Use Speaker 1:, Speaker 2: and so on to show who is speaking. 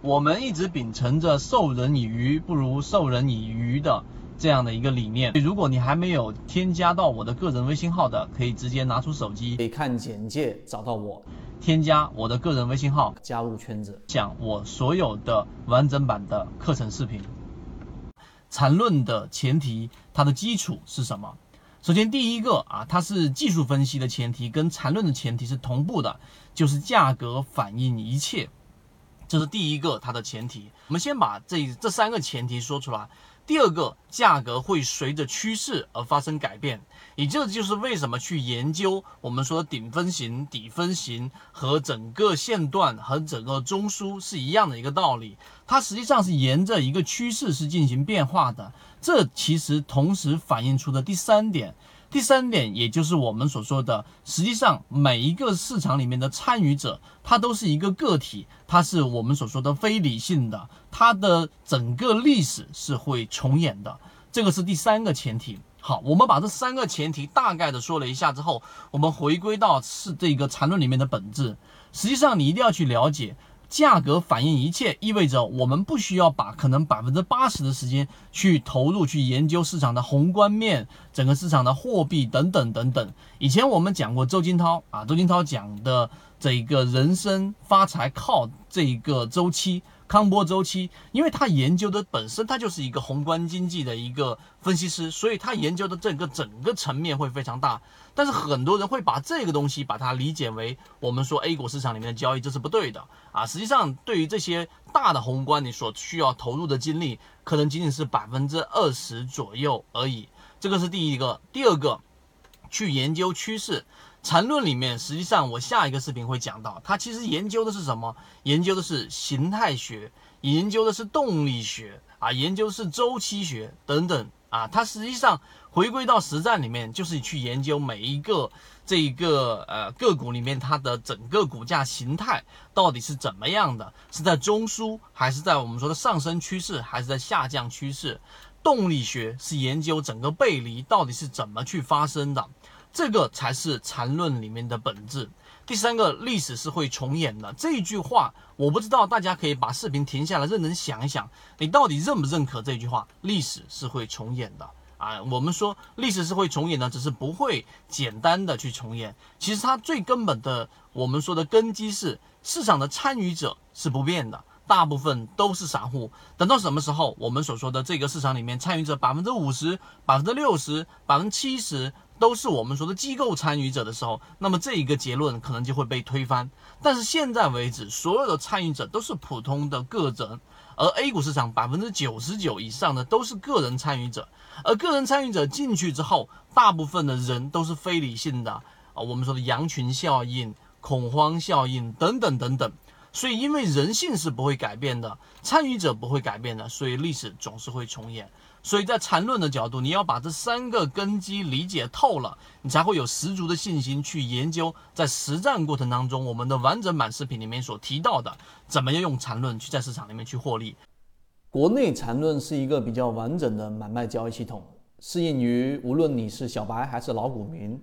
Speaker 1: 我们一直秉承着授人以鱼不如授人以渔的这样的一个理念。如果你还没有添加到我的个人微信号的，可以直接拿出手机，
Speaker 2: 可以看简介找到我，
Speaker 1: 添加我的个人微信号，
Speaker 2: 加入圈子，
Speaker 1: 讲我所有的完整版的课程视频。缠论的前提，它的基础是什么？首先，第一个啊，它是技术分析的前提，跟缠论的前提是同步的，就是价格反映一切，这是第一个它的前提。我们先把这这三个前提说出来。第二个，价格会随着趋势而发生改变，也这就是为什么去研究我们说顶分型、底分型和整个线段和整个中枢是一样的一个道理。它实际上是沿着一个趋势是进行变化的。这其实同时反映出的第三点。第三点，也就是我们所说的，实际上每一个市场里面的参与者，他都是一个个体，它是我们所说的非理性的，它的整个历史是会重演的，这个是第三个前提。好，我们把这三个前提大概的说了一下之后，我们回归到是这个缠论里面的本质，实际上你一定要去了解。价格反映一切，意味着我们不需要把可能百分之八十的时间去投入去研究市场的宏观面、整个市场的货币等等等等。以前我们讲过周金涛啊，周金涛讲的这一个人生发财靠这一个周期。康波周期，因为他研究的本身，他就是一个宏观经济的一个分析师，所以他研究的这个整个层面会非常大。但是很多人会把这个东西把它理解为我们说 A 股市场里面的交易，这是不对的啊。实际上，对于这些大的宏观，你所需要投入的精力，可能仅仅是百分之二十左右而已。这个是第一个，第二个，去研究趋势。缠论里面，实际上我下一个视频会讲到，它其实研究的是什么？研究的是形态学，研究的是动力学啊，研究的是周期学等等啊。它实际上回归到实战里面，就是去研究每一个这一个呃个股里面它的整个股价形态到底是怎么样的，是在中枢还是在我们说的上升趋势，还是在下降趋势？动力学是研究整个背离到底是怎么去发生的。这个才是缠论里面的本质。第三个，历史是会重演的。这句话，我不知道大家可以把视频停下来，认真想一想，你到底认不认可这句话？历史是会重演的啊！我们说历史是会重演的，只是不会简单的去重演。其实它最根本的，我们说的根基是市场的参与者是不变的，大部分都是散户。等到什么时候，我们所说的这个市场里面参与者百分之五十、百分之六十、百分之七十。都是我们说的机构参与者的时候，那么这一个结论可能就会被推翻。但是现在为止，所有的参与者都是普通的个人，而 A 股市场百分之九十九以上的都是个人参与者，而个人参与者进去之后，大部分的人都是非理性的啊，我们说的羊群效应、恐慌效应等等等等。所以，因为人性是不会改变的，参与者不会改变的，所以历史总是会重演。所以在缠论的角度，你要把这三个根基理解透了，你才会有十足的信心去研究在实战过程当中我们的完整版视频里面所提到的，怎么样用缠论去在市场里面去获利。
Speaker 2: 国内缠论是一个比较完整的买卖交易系统，适应于无论你是小白还是老股民